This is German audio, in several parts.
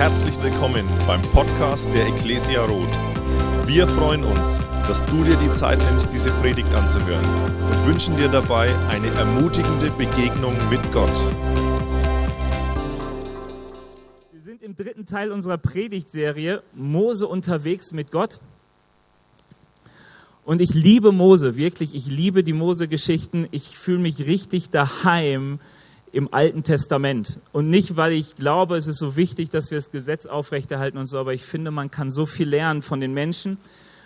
Herzlich willkommen beim Podcast der Ecclesia Roth. Wir freuen uns, dass du dir die Zeit nimmst, diese Predigt anzuhören und wünschen dir dabei eine ermutigende Begegnung mit Gott. Wir sind im dritten Teil unserer Predigtserie Mose unterwegs mit Gott. Und ich liebe Mose, wirklich, ich liebe die Mose-Geschichten. Ich fühle mich richtig daheim im Alten Testament. Und nicht, weil ich glaube, es ist so wichtig, dass wir das Gesetz aufrechterhalten und so, aber ich finde, man kann so viel lernen von den Menschen,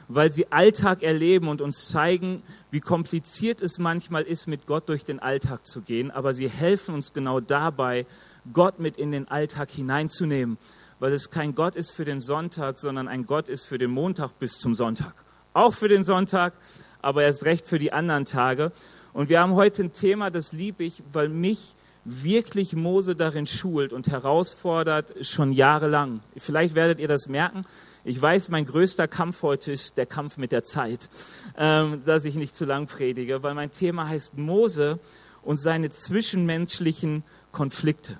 weil sie Alltag erleben und uns zeigen, wie kompliziert es manchmal ist, mit Gott durch den Alltag zu gehen. Aber sie helfen uns genau dabei, Gott mit in den Alltag hineinzunehmen, weil es kein Gott ist für den Sonntag, sondern ein Gott ist für den Montag bis zum Sonntag. Auch für den Sonntag, aber erst recht für die anderen Tage. Und wir haben heute ein Thema, das liebe ich, weil mich wirklich Mose darin schult und herausfordert, schon jahrelang. Vielleicht werdet ihr das merken. Ich weiß, mein größter Kampf heute ist der Kampf mit der Zeit, ähm, dass ich nicht zu lang predige, weil mein Thema heißt Mose und seine zwischenmenschlichen Konflikte.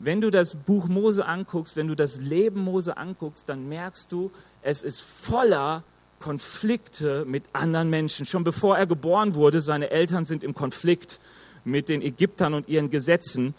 Wenn du das Buch Mose anguckst, wenn du das Leben Mose anguckst, dann merkst du, es ist voller Konflikte mit anderen Menschen. Schon bevor er geboren wurde, seine Eltern sind im Konflikt mit den Ägyptern und ihren Gesetzen,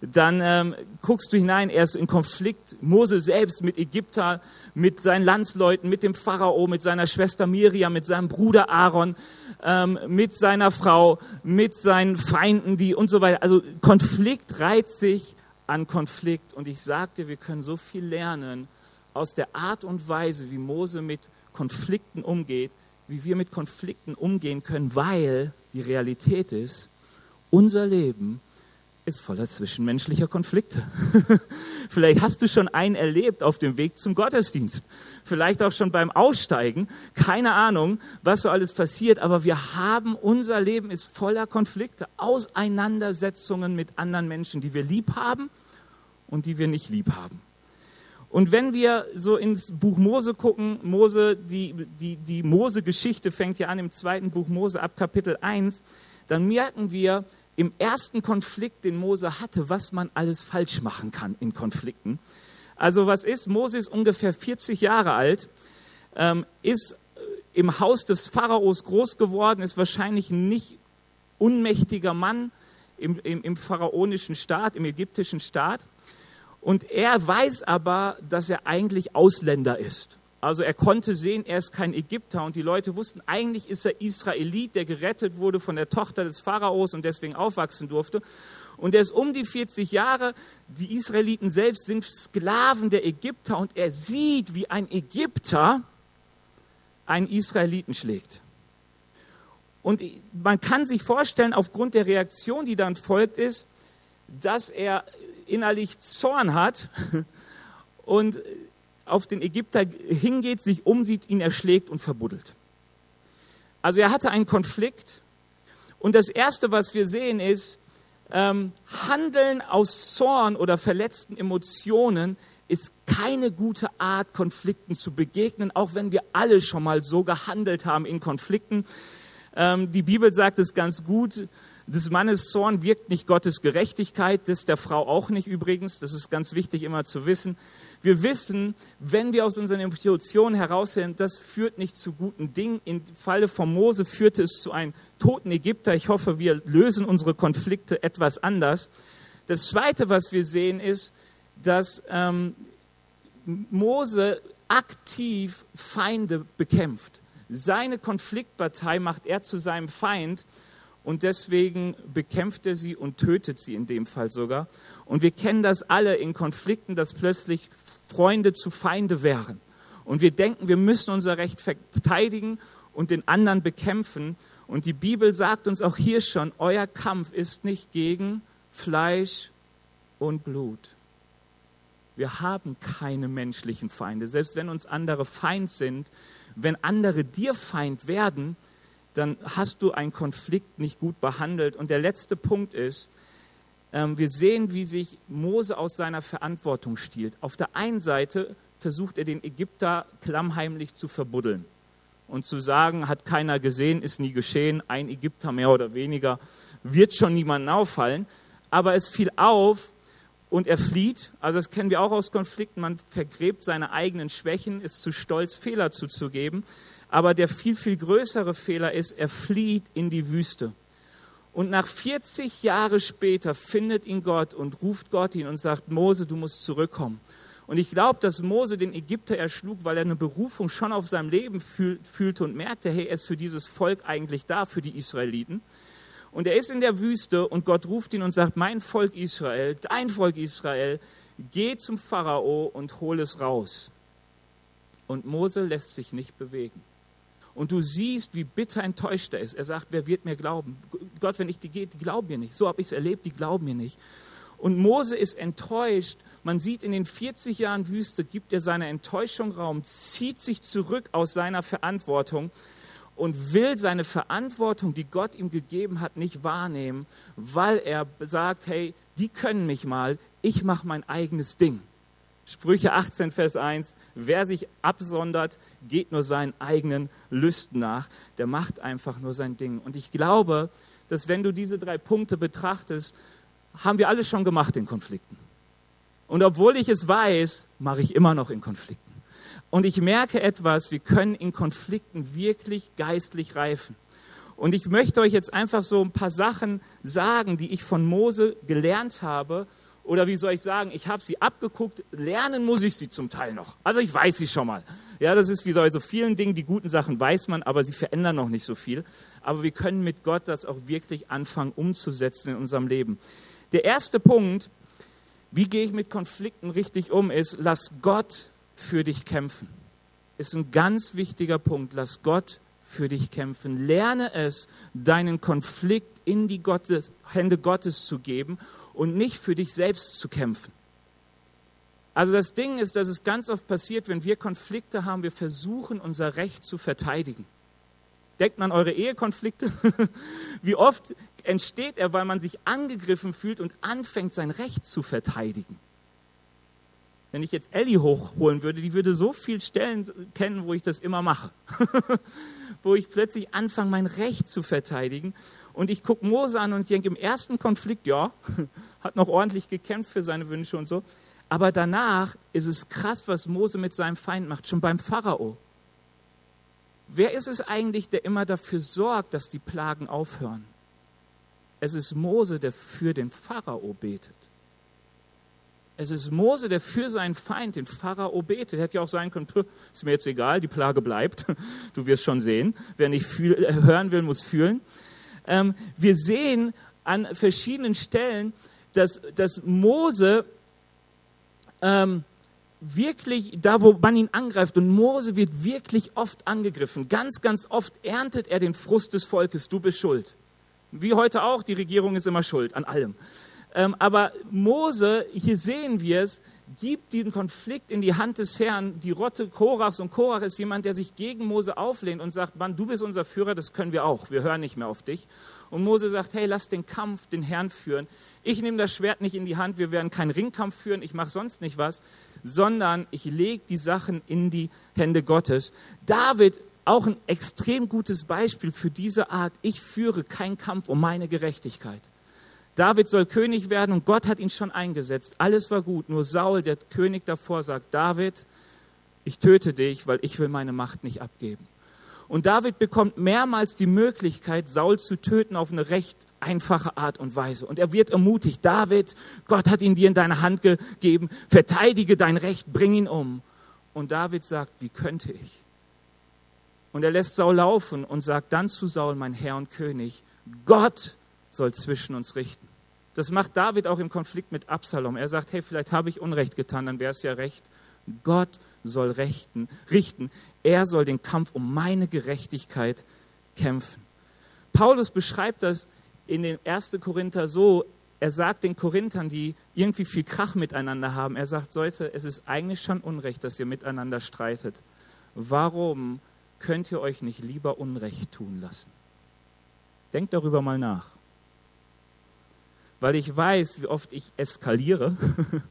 dann ähm, guckst du hinein, er ist in Konflikt, Mose selbst mit Ägypter, mit seinen Landsleuten, mit dem Pharao, mit seiner Schwester Miriam, mit seinem Bruder Aaron, ähm, mit seiner Frau, mit seinen Feinden, die und so weiter. Also Konflikt reiht sich an Konflikt und ich sagte, wir können so viel lernen aus der Art und Weise, wie Mose mit Konflikten umgeht, wie wir mit Konflikten umgehen können, weil die Realität ist, unser Leben ist voller zwischenmenschlicher Konflikte. Vielleicht hast du schon einen erlebt auf dem Weg zum Gottesdienst. Vielleicht auch schon beim Aussteigen. Keine Ahnung, was so alles passiert. Aber wir haben, unser Leben ist voller Konflikte, Auseinandersetzungen mit anderen Menschen, die wir lieb haben und die wir nicht lieb haben. Und wenn wir so ins Buch Mose gucken, Mose, die, die, die Mose-Geschichte fängt ja an im zweiten Buch Mose ab Kapitel 1, dann merken wir im ersten Konflikt, den Mose hatte, was man alles falsch machen kann in Konflikten. Also was ist? Mose ist ungefähr 40 Jahre alt, ähm, ist im Haus des Pharaos groß geworden, ist wahrscheinlich ein nicht unmächtiger Mann im, im, im pharaonischen Staat, im ägyptischen Staat. Und er weiß aber, dass er eigentlich Ausländer ist. Also er konnte sehen, er ist kein Ägypter und die Leute wussten, eigentlich ist er Israelit, der gerettet wurde von der Tochter des Pharaos und deswegen aufwachsen durfte. Und er ist um die 40 Jahre, die Israeliten selbst sind Sklaven der Ägypter und er sieht, wie ein Ägypter einen Israeliten schlägt. Und man kann sich vorstellen, aufgrund der Reaktion, die dann folgt, ist, dass er innerlich Zorn hat und auf den Ägypter hingeht, sich umsieht, ihn erschlägt und verbuddelt. Also er hatte einen Konflikt und das Erste, was wir sehen, ist, ähm, Handeln aus Zorn oder verletzten Emotionen ist keine gute Art, Konflikten zu begegnen, auch wenn wir alle schon mal so gehandelt haben in Konflikten. Ähm, die Bibel sagt es ganz gut, des Mannes Zorn wirkt nicht Gottes Gerechtigkeit, das der Frau auch nicht übrigens. Das ist ganz wichtig immer zu wissen. Wir wissen, wenn wir aus unseren Emotionen heraussehen, das führt nicht zu guten Dingen. Im Falle von Mose führte es zu einem toten Ägypter. Ich hoffe, wir lösen unsere Konflikte etwas anders. Das Zweite, was wir sehen, ist, dass ähm, Mose aktiv Feinde bekämpft. Seine Konfliktpartei macht er zu seinem Feind und deswegen bekämpft er sie und tötet sie in dem Fall sogar. Und wir kennen das alle in Konflikten, dass plötzlich Freunde zu Feinde wären. Und wir denken, wir müssen unser Recht verteidigen und den anderen bekämpfen. Und die Bibel sagt uns auch hier schon, euer Kampf ist nicht gegen Fleisch und Blut. Wir haben keine menschlichen Feinde. Selbst wenn uns andere Feind sind, wenn andere dir Feind werden, dann hast du einen Konflikt nicht gut behandelt. Und der letzte Punkt ist, ähm, wir sehen, wie sich Mose aus seiner Verantwortung stiehlt. Auf der einen Seite versucht er den Ägypter klammheimlich zu verbuddeln und zu sagen, hat keiner gesehen, ist nie geschehen, ein Ägypter mehr oder weniger, wird schon niemandem auffallen. Aber es fiel auf und er flieht. Also das kennen wir auch aus Konflikten. Man vergräbt seine eigenen Schwächen, ist zu stolz, Fehler zuzugeben. Aber der viel, viel größere Fehler ist, er flieht in die Wüste. Und nach 40 Jahren später findet ihn Gott und ruft Gott ihn und sagt, Mose, du musst zurückkommen. Und ich glaube, dass Mose den Ägypter erschlug, weil er eine Berufung schon auf seinem Leben fühlte und merkte, hey, er ist für dieses Volk eigentlich da, für die Israeliten. Und er ist in der Wüste und Gott ruft ihn und sagt, mein Volk Israel, dein Volk Israel, geh zum Pharao und hol es raus. Und Mose lässt sich nicht bewegen. Und du siehst, wie bitter enttäuscht er ist. Er sagt, wer wird mir glauben? Gott, wenn ich die gehe, die glauben mir nicht. So habe ich es erlebt, die glauben mir nicht. Und Mose ist enttäuscht. Man sieht in den 40 Jahren Wüste, gibt er seiner Enttäuschung Raum, zieht sich zurück aus seiner Verantwortung und will seine Verantwortung, die Gott ihm gegeben hat, nicht wahrnehmen, weil er sagt, hey, die können mich mal, ich mache mein eigenes Ding. Sprüche 18, Vers 1, wer sich absondert, geht nur seinen eigenen Lüsten nach, der macht einfach nur sein Ding. Und ich glaube, dass wenn du diese drei Punkte betrachtest, haben wir alles schon gemacht in Konflikten. Und obwohl ich es weiß, mache ich immer noch in Konflikten. Und ich merke etwas, wir können in Konflikten wirklich geistlich reifen. Und ich möchte euch jetzt einfach so ein paar Sachen sagen, die ich von Mose gelernt habe. Oder wie soll ich sagen, ich habe sie abgeguckt, lernen muss ich sie zum Teil noch. Also ich weiß sie schon mal. Ja, das ist wie bei so vielen Dingen, die guten Sachen weiß man, aber sie verändern noch nicht so viel. Aber wir können mit Gott das auch wirklich anfangen umzusetzen in unserem Leben. Der erste Punkt, wie gehe ich mit Konflikten richtig um, ist, lass Gott für dich kämpfen. Ist ein ganz wichtiger Punkt. Lass Gott für dich kämpfen. Lerne es, deinen Konflikt in die Gottes, Hände Gottes zu geben und nicht für dich selbst zu kämpfen. Also das Ding ist, dass es ganz oft passiert, wenn wir Konflikte haben, wir versuchen unser Recht zu verteidigen. Denkt an eure Ehekonflikte. Wie oft entsteht er, weil man sich angegriffen fühlt und anfängt, sein Recht zu verteidigen wenn ich jetzt Ellie hochholen würde, die würde so viele Stellen kennen, wo ich das immer mache. wo ich plötzlich anfange, mein Recht zu verteidigen. Und ich gucke Mose an und denke, im ersten Konflikt, ja, hat noch ordentlich gekämpft für seine Wünsche und so. Aber danach ist es krass, was Mose mit seinem Feind macht, schon beim Pharao. Wer ist es eigentlich, der immer dafür sorgt, dass die Plagen aufhören? Es ist Mose, der für den Pharao betet. Es ist Mose, der für seinen Feind, den Pharao, betet. Hätte ja auch sein können, ist mir jetzt egal, die Plage bleibt. Du wirst schon sehen. Wer nicht fühl, äh, hören will, muss fühlen. Ähm, wir sehen an verschiedenen Stellen, dass, dass Mose ähm, wirklich, da wo man ihn angreift, und Mose wird wirklich oft angegriffen. Ganz, ganz oft erntet er den Frust des Volkes. Du bist schuld. Wie heute auch, die Regierung ist immer schuld an allem. Ähm, aber Mose, hier sehen wir es, gibt diesen Konflikt in die Hand des Herrn. Die Rotte Korachs und Korach ist jemand, der sich gegen Mose auflehnt und sagt, Mann, du bist unser Führer, das können wir auch, wir hören nicht mehr auf dich. Und Mose sagt, hey, lass den Kampf den Herrn führen. Ich nehme das Schwert nicht in die Hand, wir werden keinen Ringkampf führen, ich mache sonst nicht was, sondern ich lege die Sachen in die Hände Gottes. David auch ein extrem gutes Beispiel für diese Art, ich führe keinen Kampf um meine Gerechtigkeit. David soll König werden und Gott hat ihn schon eingesetzt. Alles war gut, nur Saul, der König davor, sagt, David, ich töte dich, weil ich will meine Macht nicht abgeben. Und David bekommt mehrmals die Möglichkeit, Saul zu töten auf eine recht einfache Art und Weise. Und er wird ermutigt, David, Gott hat ihn dir in deine Hand gegeben, verteidige dein Recht, bring ihn um. Und David sagt, wie könnte ich? Und er lässt Saul laufen und sagt dann zu Saul, mein Herr und König, Gott soll zwischen uns richten. Das macht David auch im Konflikt mit Absalom. Er sagt, hey, vielleicht habe ich Unrecht getan, dann wäre es ja recht. Gott soll rechten, richten. Er soll den Kampf um meine Gerechtigkeit kämpfen. Paulus beschreibt das in den 1. Korinther so, er sagt den Korinthern, die irgendwie viel Krach miteinander haben, er sagt, Leute, es ist eigentlich schon Unrecht, dass ihr miteinander streitet. Warum könnt ihr euch nicht lieber Unrecht tun lassen? Denkt darüber mal nach weil ich weiß, wie oft ich eskaliere,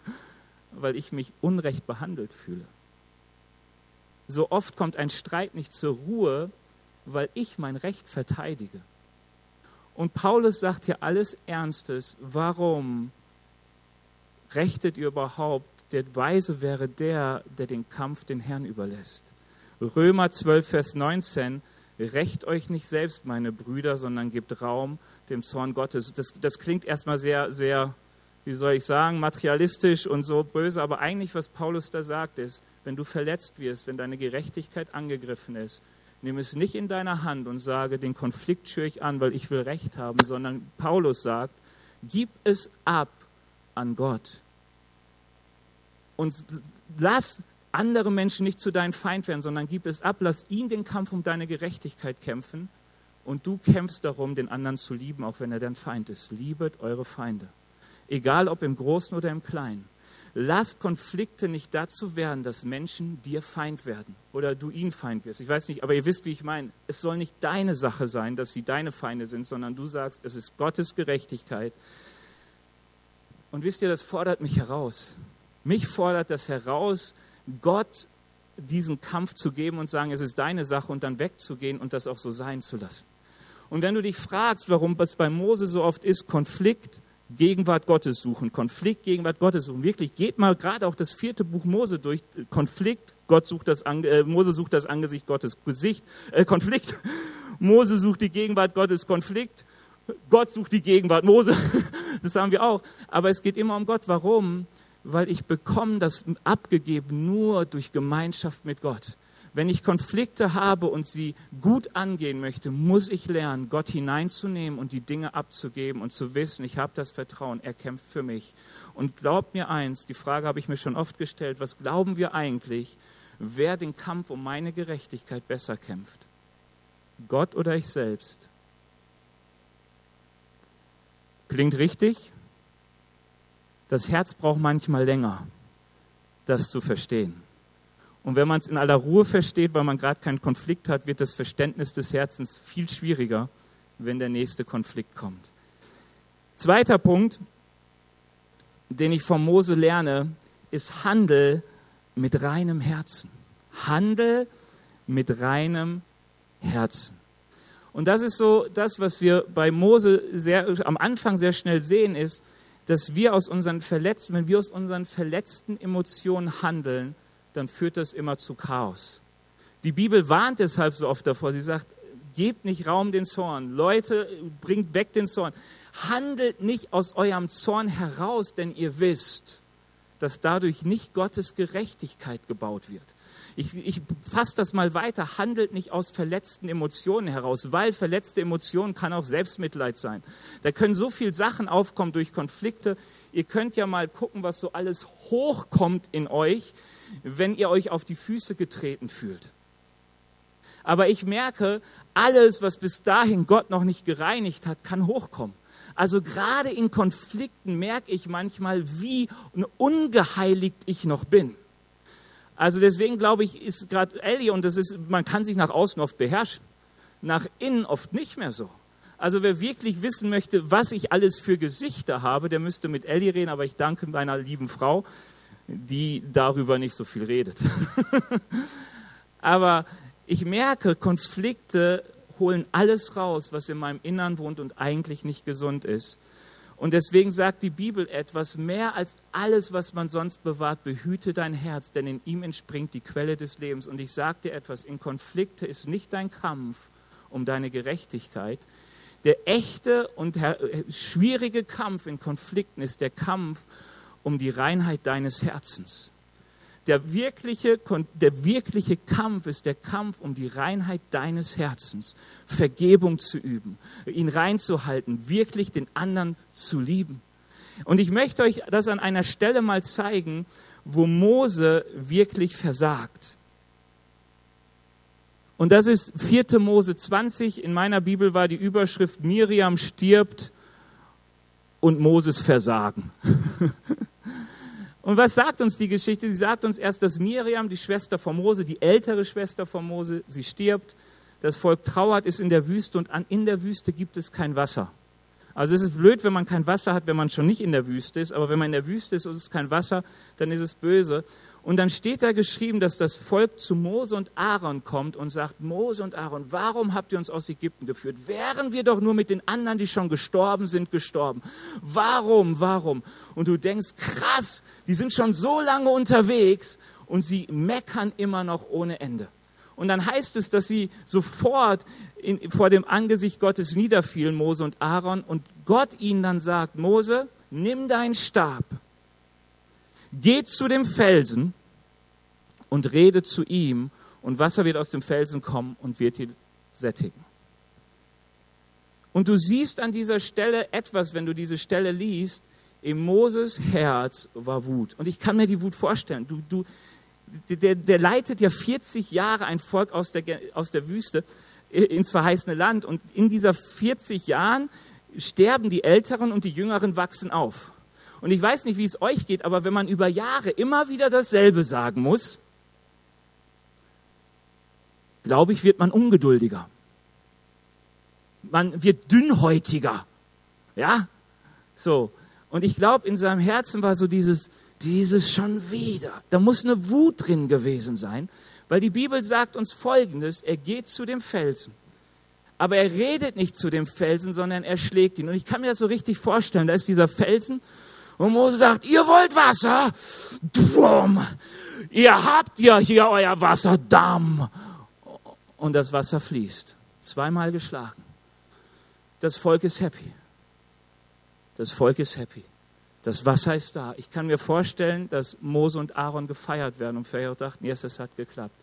weil ich mich unrecht behandelt fühle. So oft kommt ein Streit nicht zur Ruhe, weil ich mein Recht verteidige. Und Paulus sagt hier alles Ernstes, warum rechtet ihr überhaupt? Der Weise wäre der, der den Kampf den Herrn überlässt. Römer 12, Vers 19, Recht euch nicht selbst, meine Brüder, sondern gebt Raum dem Zorn Gottes. Das, das klingt erstmal sehr, sehr, wie soll ich sagen, materialistisch und so böse, aber eigentlich, was Paulus da sagt, ist, wenn du verletzt wirst, wenn deine Gerechtigkeit angegriffen ist, nimm es nicht in deiner Hand und sage, den Konflikt schüre ich an, weil ich will Recht haben, sondern Paulus sagt, gib es ab an Gott. Und lass andere Menschen nicht zu deinem Feind werden, sondern gib es ab, lass ihn den Kampf um deine Gerechtigkeit kämpfen und du kämpfst darum, den anderen zu lieben, auch wenn er dein Feind ist. Liebet eure Feinde, egal ob im Großen oder im Kleinen. Lass Konflikte nicht dazu werden, dass Menschen dir Feind werden oder du ihnen Feind wirst. Ich weiß nicht, aber ihr wisst, wie ich meine. Es soll nicht deine Sache sein, dass sie deine Feinde sind, sondern du sagst, es ist Gottes Gerechtigkeit. Und wisst ihr, das fordert mich heraus. Mich fordert das heraus, Gott diesen Kampf zu geben und sagen, es ist deine Sache und dann wegzugehen und das auch so sein zu lassen. Und wenn du dich fragst, warum es bei Mose so oft ist, Konflikt, Gegenwart Gottes suchen, Konflikt, Gegenwart Gottes suchen. Wirklich, geht mal gerade auch das vierte Buch Mose durch. Konflikt, Gott sucht das, äh, Mose sucht das Angesicht Gottes. Gesicht, äh, Konflikt, Mose sucht die Gegenwart Gottes. Konflikt, Gott sucht die Gegenwart Mose. Das haben wir auch. Aber es geht immer um Gott. Warum? Weil ich bekomme das abgegeben nur durch Gemeinschaft mit Gott. Wenn ich Konflikte habe und sie gut angehen möchte, muss ich lernen, Gott hineinzunehmen und die Dinge abzugeben und zu wissen, ich habe das Vertrauen, er kämpft für mich. Und glaubt mir eins, die Frage habe ich mir schon oft gestellt, was glauben wir eigentlich, wer den Kampf um meine Gerechtigkeit besser kämpft? Gott oder ich selbst? Klingt richtig? Das Herz braucht manchmal länger, das zu verstehen. Und wenn man es in aller Ruhe versteht, weil man gerade keinen Konflikt hat, wird das Verständnis des Herzens viel schwieriger, wenn der nächste Konflikt kommt. Zweiter Punkt, den ich von Mose lerne, ist Handel mit reinem Herzen. Handel mit reinem Herzen. Und das ist so das, was wir bei Mose sehr, am Anfang sehr schnell sehen, ist, dass wir aus unseren verletzten, wenn wir aus unseren verletzten Emotionen handeln, dann führt das immer zu Chaos. Die Bibel warnt deshalb so oft davor. Sie sagt, gebt nicht Raum den Zorn. Leute, bringt weg den Zorn. Handelt nicht aus eurem Zorn heraus, denn ihr wisst, dass dadurch nicht Gottes Gerechtigkeit gebaut wird. Ich, ich fasse das mal weiter. Handelt nicht aus verletzten Emotionen heraus, weil verletzte Emotionen kann auch Selbstmitleid sein. Da können so viele Sachen aufkommen durch Konflikte. Ihr könnt ja mal gucken, was so alles hochkommt in euch, wenn ihr euch auf die Füße getreten fühlt. Aber ich merke, alles, was bis dahin Gott noch nicht gereinigt hat, kann hochkommen. Also gerade in Konflikten merke ich manchmal, wie ungeheiligt ich noch bin. Also deswegen glaube ich, ist gerade Ellie, und das ist, man kann sich nach außen oft beherrschen, nach innen oft nicht mehr so. Also wer wirklich wissen möchte, was ich alles für Gesichter habe, der müsste mit Ellie reden, aber ich danke meiner lieben Frau, die darüber nicht so viel redet. aber ich merke, Konflikte holen alles raus, was in meinem Innern wohnt und eigentlich nicht gesund ist. Und deswegen sagt die Bibel etwas mehr als alles, was man sonst bewahrt, behüte dein Herz, denn in ihm entspringt die Quelle des Lebens. Und ich sage dir etwas, in Konflikte ist nicht dein Kampf um deine Gerechtigkeit. Der echte und schwierige Kampf in Konflikten ist der Kampf um die Reinheit deines Herzens. Der wirkliche, der wirkliche Kampf ist der Kampf um die Reinheit deines Herzens, Vergebung zu üben, ihn reinzuhalten, wirklich den anderen zu lieben. Und ich möchte euch das an einer Stelle mal zeigen, wo Mose wirklich versagt. Und das ist 4. Mose 20. In meiner Bibel war die Überschrift Miriam stirbt und Moses Versagen. Und was sagt uns die Geschichte? Sie sagt uns erst, dass Miriam, die Schwester von Mose, die ältere Schwester von Mose, sie stirbt. Das Volk trauert, ist in der Wüste und in der Wüste gibt es kein Wasser. Also es ist blöd, wenn man kein Wasser hat, wenn man schon nicht in der Wüste ist, aber wenn man in der Wüste ist und es ist kein Wasser, dann ist es böse. Und dann steht da geschrieben, dass das Volk zu Mose und Aaron kommt und sagt, Mose und Aaron, warum habt ihr uns aus Ägypten geführt? Wären wir doch nur mit den anderen, die schon gestorben sind, gestorben. Warum, warum? Und du denkst, krass, die sind schon so lange unterwegs und sie meckern immer noch ohne Ende. Und dann heißt es, dass sie sofort in, vor dem Angesicht Gottes niederfielen, Mose und Aaron, und Gott ihnen dann sagt, Mose, nimm deinen Stab geht zu dem Felsen und rede zu ihm und Wasser wird aus dem Felsen kommen und wird ihn sättigen. Und du siehst an dieser Stelle etwas, wenn du diese Stelle liest, in Moses Herz war Wut. Und ich kann mir die Wut vorstellen. Du, du, der, der leitet ja 40 Jahre ein Volk aus der, aus der Wüste ins verheißene Land. Und in dieser 40 Jahren sterben die Älteren und die Jüngeren wachsen auf. Und ich weiß nicht, wie es euch geht, aber wenn man über Jahre immer wieder dasselbe sagen muss, glaube ich, wird man ungeduldiger. Man wird dünnhäutiger. Ja? So. Und ich glaube, in seinem Herzen war so dieses, dieses schon wieder. Da muss eine Wut drin gewesen sein, weil die Bibel sagt uns Folgendes, er geht zu dem Felsen. Aber er redet nicht zu dem Felsen, sondern er schlägt ihn. Und ich kann mir das so richtig vorstellen, da ist dieser Felsen und Mose sagt, ihr wollt Wasser? Drum. Ihr habt ja hier euer Wasserdamm. Und das Wasser fließt. Zweimal geschlagen. Das Volk ist happy. Das Volk ist happy. Das Wasser ist da. Ich kann mir vorstellen, dass Mose und Aaron gefeiert werden und vielleicht dachten, yes, es hat geklappt.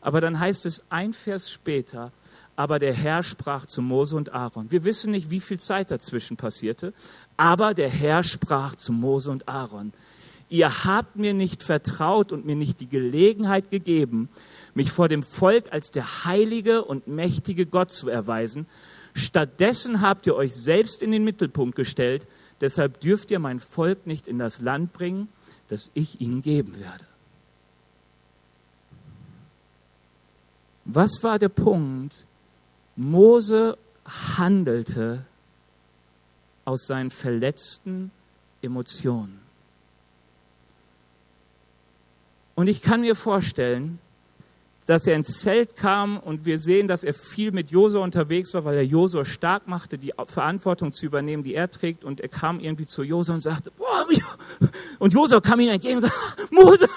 Aber dann heißt es ein Vers später, aber der Herr sprach zu Mose und Aaron. Wir wissen nicht, wie viel Zeit dazwischen passierte, aber der Herr sprach zu Mose und Aaron. Ihr habt mir nicht vertraut und mir nicht die Gelegenheit gegeben, mich vor dem Volk als der heilige und mächtige Gott zu erweisen. Stattdessen habt ihr euch selbst in den Mittelpunkt gestellt. Deshalb dürft ihr mein Volk nicht in das Land bringen, das ich ihnen geben werde. Was war der Punkt, Mose handelte aus seinen verletzten Emotionen. Und ich kann mir vorstellen, dass er ins Zelt kam und wir sehen, dass er viel mit Josua unterwegs war, weil er Josua stark machte, die Verantwortung zu übernehmen, die er trägt. Und er kam irgendwie zu Josua und sagte, boah, und Josua kam ihm entgegen und sagte, Mose,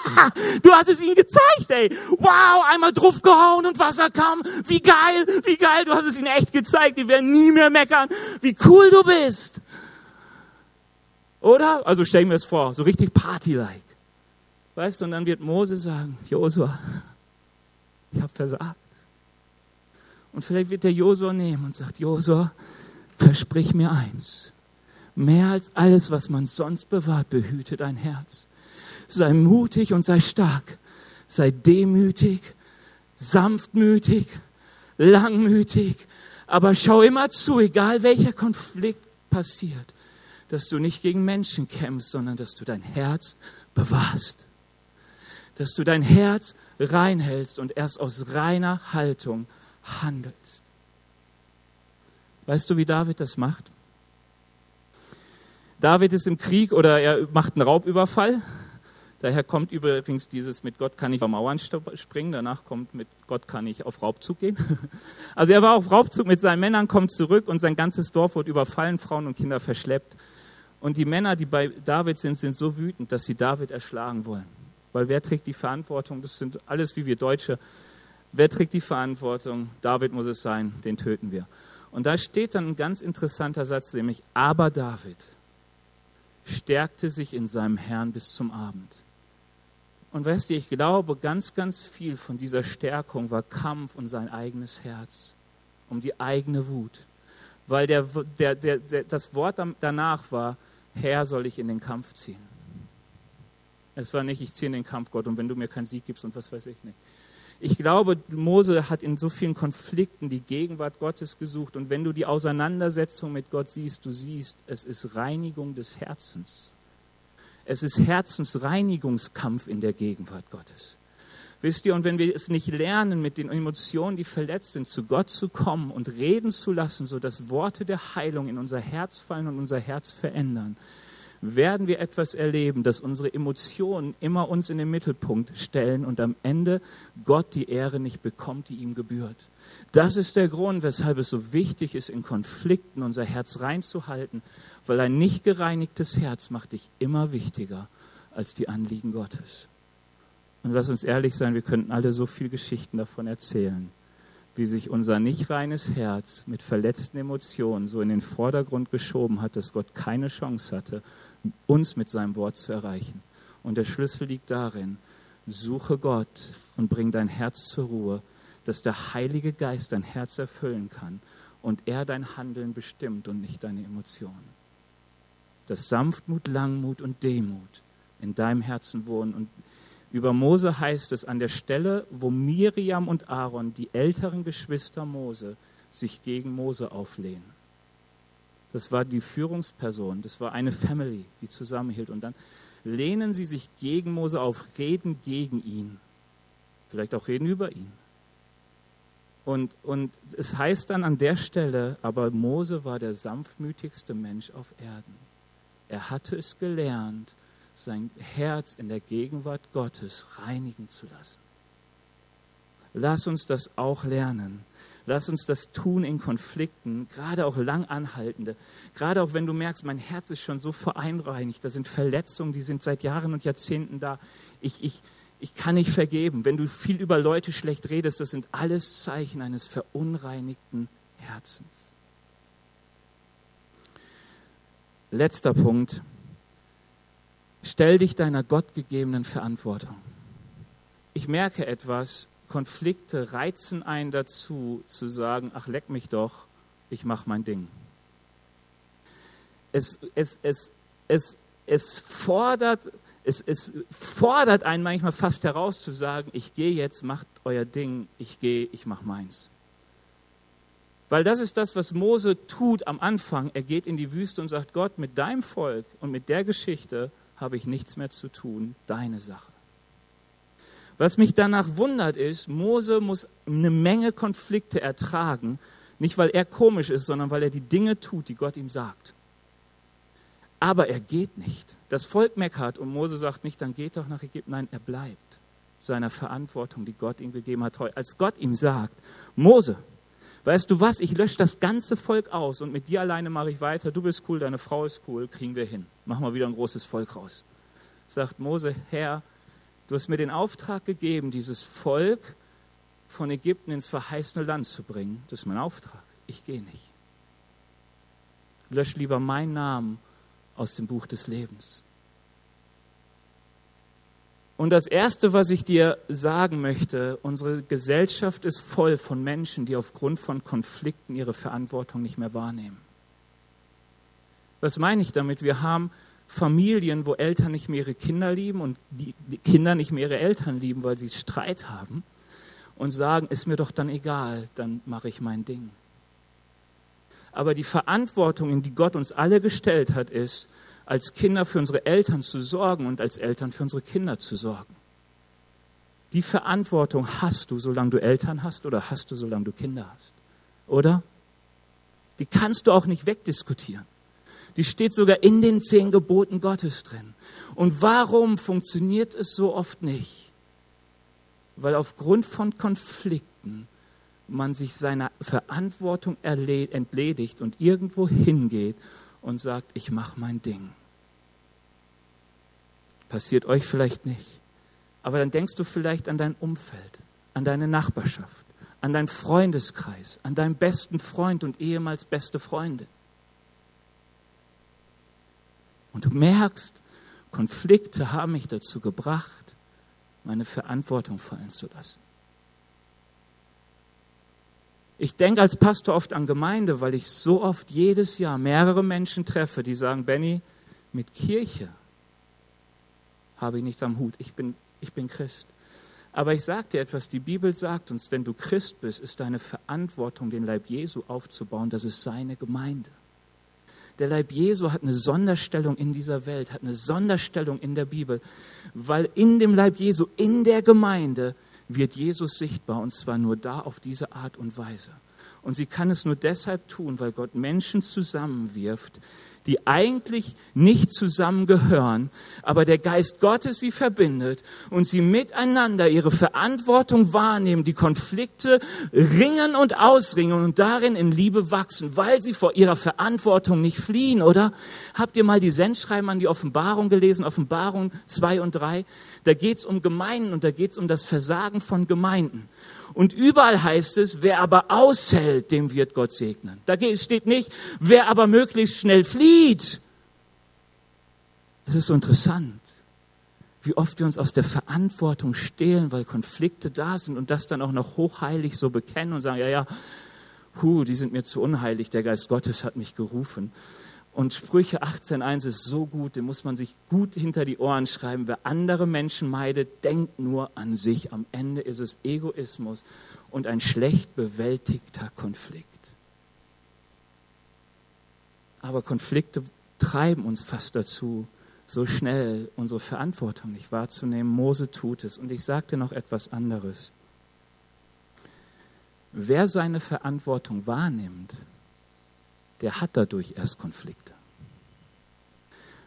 du hast es ihnen gezeigt, ey. Wow, einmal draufgehauen und Wasser kam. Wie geil, wie geil, du hast es ihnen echt gezeigt. Die werden nie mehr meckern. Wie cool du bist. Oder? Also stell mir das vor, so richtig Party-like. Weißt du, und dann wird Mose sagen, Josua, ich habe versagt. Und vielleicht wird der Josua nehmen und sagt, Josua, versprich mir eins. Mehr als alles, was man sonst bewahrt, behüte dein Herz. Sei mutig und sei stark. Sei demütig, sanftmütig, langmütig. Aber schau immer zu, egal welcher Konflikt passiert, dass du nicht gegen Menschen kämpfst, sondern dass du dein Herz bewahrst dass du dein Herz reinhältst und erst aus reiner Haltung handelst. Weißt du, wie David das macht? David ist im Krieg oder er macht einen Raubüberfall. Daher kommt übrigens dieses mit Gott kann ich auf Mauern springen, danach kommt mit Gott kann ich auf Raubzug gehen. Also er war auf Raubzug mit seinen Männern, kommt zurück und sein ganzes Dorf wird überfallen, Frauen und Kinder verschleppt. Und die Männer, die bei David sind, sind so wütend, dass sie David erschlagen wollen. Weil wer trägt die Verantwortung? Das sind alles wie wir Deutsche. Wer trägt die Verantwortung? David muss es sein, den töten wir. Und da steht dann ein ganz interessanter Satz, nämlich, aber David stärkte sich in seinem Herrn bis zum Abend. Und weißt du, ich glaube, ganz, ganz viel von dieser Stärkung war Kampf um sein eigenes Herz, um die eigene Wut. Weil der, der, der, das Wort danach war, Herr soll ich in den Kampf ziehen. Es war nicht, ich ziehe in den Kampf, Gott, und wenn du mir keinen Sieg gibst und was weiß ich nicht. Ich glaube, Mose hat in so vielen Konflikten die Gegenwart Gottes gesucht. Und wenn du die Auseinandersetzung mit Gott siehst, du siehst, es ist Reinigung des Herzens. Es ist Herzensreinigungskampf in der Gegenwart Gottes. Wisst ihr, und wenn wir es nicht lernen, mit den Emotionen, die verletzt sind, zu Gott zu kommen und reden zu lassen, so dass Worte der Heilung in unser Herz fallen und unser Herz verändern, werden wir etwas erleben, dass unsere Emotionen immer uns in den Mittelpunkt stellen und am Ende Gott die Ehre nicht bekommt, die ihm gebührt. Das ist der Grund, weshalb es so wichtig ist, in Konflikten unser Herz reinzuhalten, weil ein nicht gereinigtes Herz macht dich immer wichtiger als die Anliegen Gottes. Und lass uns ehrlich sein, wir könnten alle so viele Geschichten davon erzählen wie sich unser nicht reines Herz mit verletzten Emotionen so in den Vordergrund geschoben hat, dass Gott keine Chance hatte, uns mit seinem Wort zu erreichen. Und der Schlüssel liegt darin, suche Gott und bring dein Herz zur Ruhe, dass der Heilige Geist dein Herz erfüllen kann und er dein Handeln bestimmt und nicht deine Emotionen. Dass Sanftmut, Langmut und Demut in deinem Herzen wohnen und über Mose heißt es an der Stelle, wo Miriam und Aaron, die älteren Geschwister Mose, sich gegen Mose auflehnen. Das war die Führungsperson, das war eine Family, die zusammenhielt. Und dann lehnen sie sich gegen Mose auf, reden gegen ihn. Vielleicht auch reden über ihn. Und, und es heißt dann an der Stelle, aber Mose war der sanftmütigste Mensch auf Erden. Er hatte es gelernt, sein Herz in der Gegenwart Gottes reinigen zu lassen. Lass uns das auch lernen. Lass uns das tun in Konflikten, gerade auch lang anhaltende. Gerade auch wenn du merkst, mein Herz ist schon so vereinreinigt, da sind Verletzungen, die sind seit Jahren und Jahrzehnten da. Ich, ich, ich kann nicht vergeben. Wenn du viel über Leute schlecht redest, das sind alles Zeichen eines verunreinigten Herzens. Letzter Punkt. Stell dich deiner gottgegebenen Verantwortung. Ich merke etwas, Konflikte reizen einen dazu, zu sagen, ach leck mich doch, ich mache mein Ding. Es, es, es, es, es, fordert, es, es fordert einen manchmal fast heraus zu sagen, ich gehe jetzt, macht euer Ding, ich gehe, ich mache meins. Weil das ist das, was Mose tut am Anfang. Er geht in die Wüste und sagt, Gott, mit deinem Volk und mit der Geschichte habe ich nichts mehr zu tun, deine Sache. Was mich danach wundert ist, Mose muss eine Menge Konflikte ertragen, nicht weil er komisch ist, sondern weil er die Dinge tut, die Gott ihm sagt. Aber er geht nicht. Das Volk meckert und Mose sagt nicht, dann geht doch nach Ägypten. Nein, er bleibt seiner Verantwortung, die Gott ihm gegeben hat, treu. Als Gott ihm sagt, Mose, weißt du was, ich lösche das ganze Volk aus und mit dir alleine mache ich weiter. Du bist cool, deine Frau ist cool, kriegen wir hin. Machen wir wieder ein großes Volk raus. Sagt Mose, Herr, du hast mir den Auftrag gegeben, dieses Volk von Ägypten ins verheißene Land zu bringen. Das ist mein Auftrag. Ich gehe nicht. Lösch lieber meinen Namen aus dem Buch des Lebens. Und das Erste, was ich dir sagen möchte, unsere Gesellschaft ist voll von Menschen, die aufgrund von Konflikten ihre Verantwortung nicht mehr wahrnehmen. Was meine ich damit? Wir haben Familien, wo Eltern nicht mehr ihre Kinder lieben und die Kinder nicht mehr ihre Eltern lieben, weil sie Streit haben und sagen, ist mir doch dann egal, dann mache ich mein Ding. Aber die Verantwortung, in die Gott uns alle gestellt hat, ist, als Kinder für unsere Eltern zu sorgen und als Eltern für unsere Kinder zu sorgen. Die Verantwortung hast du, solange du Eltern hast oder hast du, solange du Kinder hast. Oder? Die kannst du auch nicht wegdiskutieren. Die steht sogar in den zehn Geboten Gottes drin. Und warum funktioniert es so oft nicht? Weil aufgrund von Konflikten man sich seiner Verantwortung entledigt und irgendwo hingeht und sagt, ich mache mein Ding. Passiert euch vielleicht nicht. Aber dann denkst du vielleicht an dein Umfeld, an deine Nachbarschaft, an deinen Freundeskreis, an deinen besten Freund und ehemals beste Freundin. Und du merkst, Konflikte haben mich dazu gebracht, meine Verantwortung fallen zu lassen. Ich denke als Pastor oft an Gemeinde, weil ich so oft jedes Jahr mehrere Menschen treffe, die sagen, Benny, mit Kirche habe ich nichts am Hut. Ich bin, ich bin Christ. Aber ich sage dir etwas, die Bibel sagt uns, wenn du Christ bist, ist deine Verantwortung, den Leib Jesu aufzubauen, das ist seine Gemeinde. Der Leib Jesu hat eine Sonderstellung in dieser Welt, hat eine Sonderstellung in der Bibel, weil in dem Leib Jesu, in der Gemeinde, wird Jesus sichtbar und zwar nur da auf diese Art und Weise. Und sie kann es nur deshalb tun, weil Gott Menschen zusammenwirft, die eigentlich nicht zusammengehören, aber der Geist Gottes sie verbindet und sie miteinander ihre Verantwortung wahrnehmen, die Konflikte ringen und ausringen und darin in Liebe wachsen, weil sie vor ihrer Verantwortung nicht fliehen, oder? Habt ihr mal die Sendschreiben an die Offenbarung gelesen, Offenbarung 2 und 3? Da geht's um Gemeinden und da geht's um das Versagen von Gemeinden. Und überall heißt es, wer aber aushält, dem wird Gott segnen. Da steht nicht, wer aber möglichst schnell flieht. Es ist so interessant, wie oft wir uns aus der Verantwortung stehlen, weil Konflikte da sind und das dann auch noch hochheilig so bekennen und sagen, ja, ja, hu, die sind mir zu unheilig, der Geist Gottes hat mich gerufen. Und Sprüche 18.1 ist so gut, den muss man sich gut hinter die Ohren schreiben. Wer andere Menschen meidet, denkt nur an sich. Am Ende ist es Egoismus und ein schlecht bewältigter Konflikt. Aber Konflikte treiben uns fast dazu, so schnell unsere Verantwortung nicht wahrzunehmen. Mose tut es. Und ich sagte noch etwas anderes. Wer seine Verantwortung wahrnimmt, der hat dadurch erst Konflikte.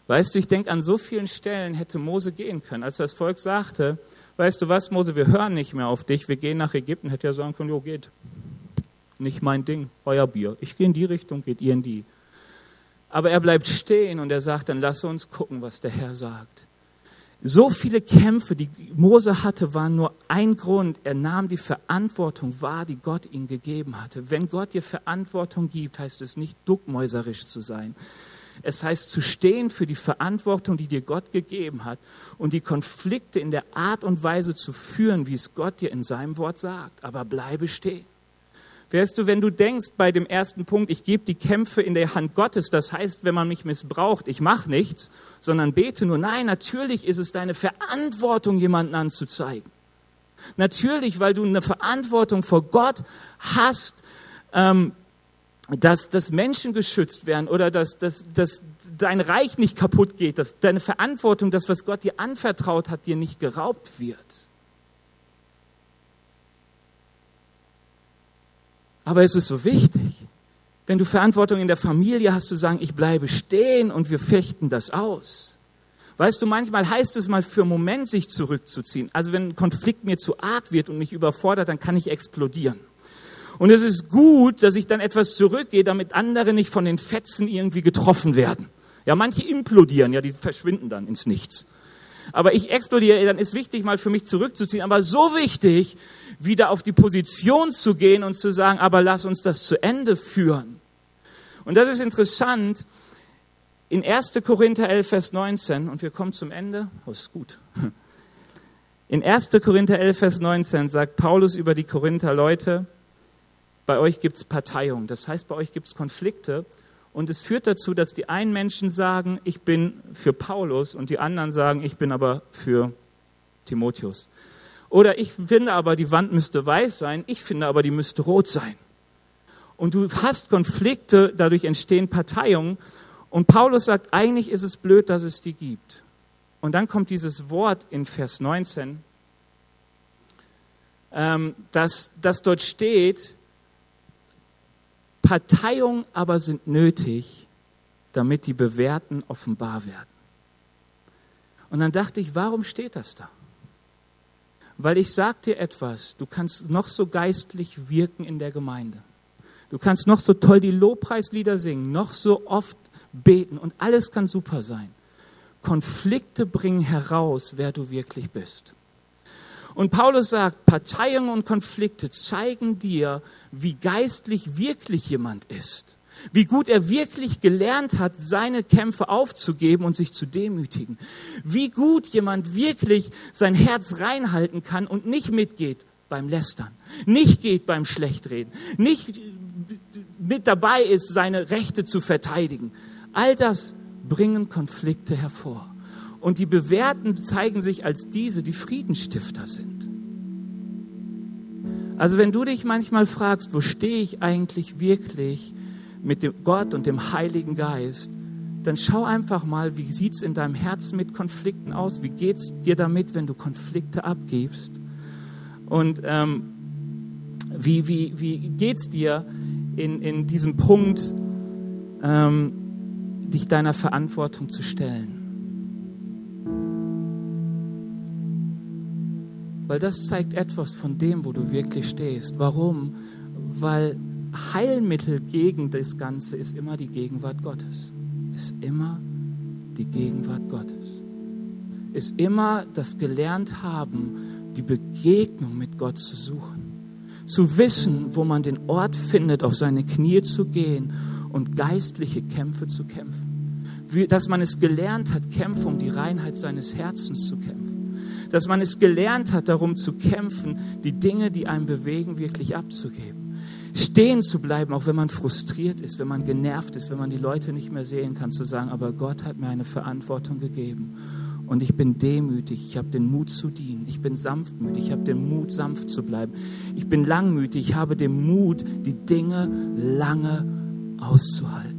Weißt du, ich denke, an so vielen Stellen hätte Mose gehen können. Als das Volk sagte, weißt du was, Mose, wir hören nicht mehr auf dich, wir gehen nach Ägypten, hätte er sagen können, jo, geht. Nicht mein Ding, euer Bier. Ich gehe in die Richtung, geht ihr in die. Aber er bleibt stehen und er sagt, dann lass uns gucken, was der Herr sagt. So viele Kämpfe, die Mose hatte, waren nur ein Grund. Er nahm die Verantwortung wahr, die Gott ihm gegeben hatte. Wenn Gott dir Verantwortung gibt, heißt es nicht duckmäuserisch zu sein. Es heißt zu stehen für die Verantwortung, die dir Gott gegeben hat und die Konflikte in der Art und Weise zu führen, wie es Gott dir in seinem Wort sagt. Aber bleibe stehen. Wärst du, wenn du denkst bei dem ersten Punkt, ich gebe die Kämpfe in der Hand Gottes, das heißt, wenn man mich missbraucht, ich mache nichts, sondern bete nur. Nein, natürlich ist es deine Verantwortung, jemanden anzuzeigen. Natürlich, weil du eine Verantwortung vor Gott hast, ähm, dass, dass Menschen geschützt werden oder dass, dass, dass dein Reich nicht kaputt geht, dass deine Verantwortung, das, was Gott dir anvertraut hat, dir nicht geraubt wird. Aber es ist so wichtig. Wenn du Verantwortung in der Familie hast, zu sagen, ich bleibe stehen und wir fechten das aus. Weißt du, manchmal heißt es mal für einen Moment sich zurückzuziehen. Also wenn ein Konflikt mir zu arg wird und mich überfordert, dann kann ich explodieren. Und es ist gut, dass ich dann etwas zurückgehe, damit andere nicht von den Fetzen irgendwie getroffen werden. Ja, manche implodieren, ja, die verschwinden dann ins Nichts aber ich explodiere, dann ist wichtig, mal für mich zurückzuziehen. Aber so wichtig, wieder auf die Position zu gehen und zu sagen, aber lass uns das zu Ende führen. Und das ist interessant. In 1. Korinther 11, Vers 19, und wir kommen zum Ende, oh, ist gut. In 1. Korinther 11, Vers 19 sagt Paulus über die Korinther Leute, bei euch gibt es Parteiung, das heißt, bei euch gibt es Konflikte und es führt dazu, dass die einen Menschen sagen, ich bin für Paulus und die anderen sagen, ich bin aber für Timotheus. Oder ich finde aber, die Wand müsste weiß sein, ich finde aber, die müsste rot sein. Und du hast Konflikte, dadurch entstehen Parteiungen. Und Paulus sagt, eigentlich ist es blöd, dass es die gibt. Und dann kommt dieses Wort in Vers 19, ähm, dass, dass dort steht, Parteiungen aber sind nötig, damit die Bewährten offenbar werden. Und dann dachte ich, warum steht das da? Weil ich sage dir etwas, du kannst noch so geistlich wirken in der Gemeinde. Du kannst noch so toll die Lobpreislieder singen, noch so oft beten und alles kann super sein. Konflikte bringen heraus, wer du wirklich bist. Und Paulus sagt, Parteiungen und Konflikte zeigen dir, wie geistlich wirklich jemand ist. Wie gut er wirklich gelernt hat, seine Kämpfe aufzugeben und sich zu demütigen. Wie gut jemand wirklich sein Herz reinhalten kann und nicht mitgeht beim Lästern, nicht geht beim Schlechtreden, nicht mit dabei ist, seine Rechte zu verteidigen. All das bringen Konflikte hervor. Und die Bewährten zeigen sich als diese, die Friedenstifter sind. Also wenn du dich manchmal fragst, wo stehe ich eigentlich wirklich mit dem Gott und dem Heiligen Geist, dann schau einfach mal, wie sieht es in deinem Herzen mit Konflikten aus? Wie geht es dir damit, wenn du Konflikte abgibst? Und ähm, wie, wie, wie geht es dir in, in diesem Punkt, ähm, dich deiner Verantwortung zu stellen. Weil das zeigt etwas von dem, wo du wirklich stehst. Warum? Weil Heilmittel gegen das Ganze ist immer die Gegenwart Gottes. Ist immer die Gegenwart Gottes. Ist immer das gelernt haben, die Begegnung mit Gott zu suchen. Zu wissen, wo man den Ort findet, auf seine Knie zu gehen und geistliche Kämpfe zu kämpfen. Wie, dass man es gelernt hat, Kämpfe um die Reinheit seines Herzens zu kämpfen dass man es gelernt hat, darum zu kämpfen, die Dinge, die einen bewegen, wirklich abzugeben. Stehen zu bleiben, auch wenn man frustriert ist, wenn man genervt ist, wenn man die Leute nicht mehr sehen kann, zu sagen, aber Gott hat mir eine Verantwortung gegeben. Und ich bin demütig, ich habe den Mut zu dienen, ich bin sanftmütig, ich habe den Mut, sanft zu bleiben. Ich bin langmütig, ich habe den Mut, die Dinge lange auszuhalten.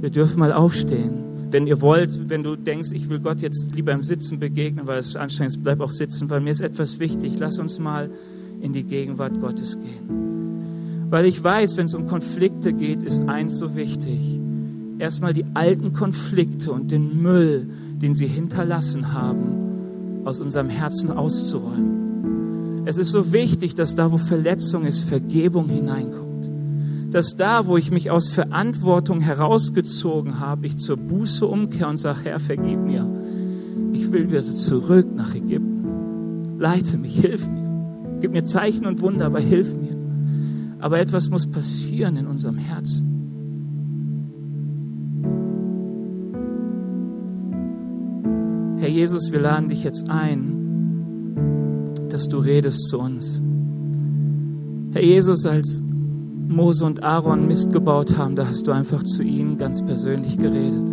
Wir dürfen mal aufstehen wenn ihr wollt, wenn du denkst, ich will Gott jetzt lieber im Sitzen begegnen, weil es anstrengend ist, bleib auch sitzen, weil mir ist etwas wichtig. Lass uns mal in die Gegenwart Gottes gehen. Weil ich weiß, wenn es um Konflikte geht, ist eins so wichtig. Erstmal die alten Konflikte und den Müll, den sie hinterlassen haben, aus unserem Herzen auszuräumen. Es ist so wichtig, dass da, wo Verletzung ist, Vergebung hineinkommt dass da, wo ich mich aus Verantwortung herausgezogen habe, ich zur Buße umkehre und sage, Herr, vergib mir. Ich will wieder zurück nach Ägypten. Leite mich, hilf mir. Gib mir Zeichen und Wunder, aber hilf mir. Aber etwas muss passieren in unserem Herzen. Herr Jesus, wir laden dich jetzt ein, dass du redest zu uns. Herr Jesus, als Mose und Aaron Mist gebaut haben, da hast du einfach zu ihnen ganz persönlich geredet.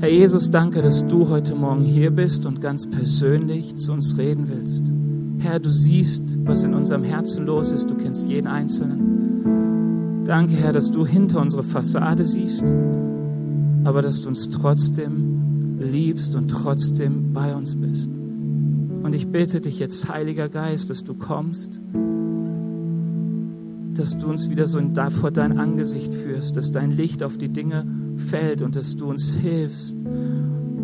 Herr Jesus, danke, dass du heute Morgen hier bist und ganz persönlich zu uns reden willst. Herr, du siehst, was in unserem Herzen los ist. Du kennst jeden Einzelnen. Danke, Herr, dass du hinter unsere Fassade siehst, aber dass du uns trotzdem liebst und trotzdem bei uns bist. Und ich bitte dich jetzt, Heiliger Geist, dass du kommst dass du uns wieder so vor dein Angesicht führst, dass dein Licht auf die Dinge fällt und dass du uns hilfst,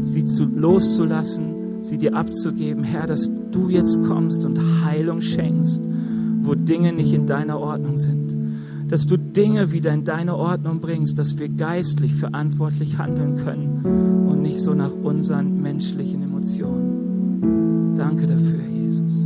sie zu, loszulassen, sie dir abzugeben. Herr, dass du jetzt kommst und Heilung schenkst, wo Dinge nicht in deiner Ordnung sind. Dass du Dinge wieder in deine Ordnung bringst, dass wir geistlich verantwortlich handeln können und nicht so nach unseren menschlichen Emotionen. Danke dafür, Jesus.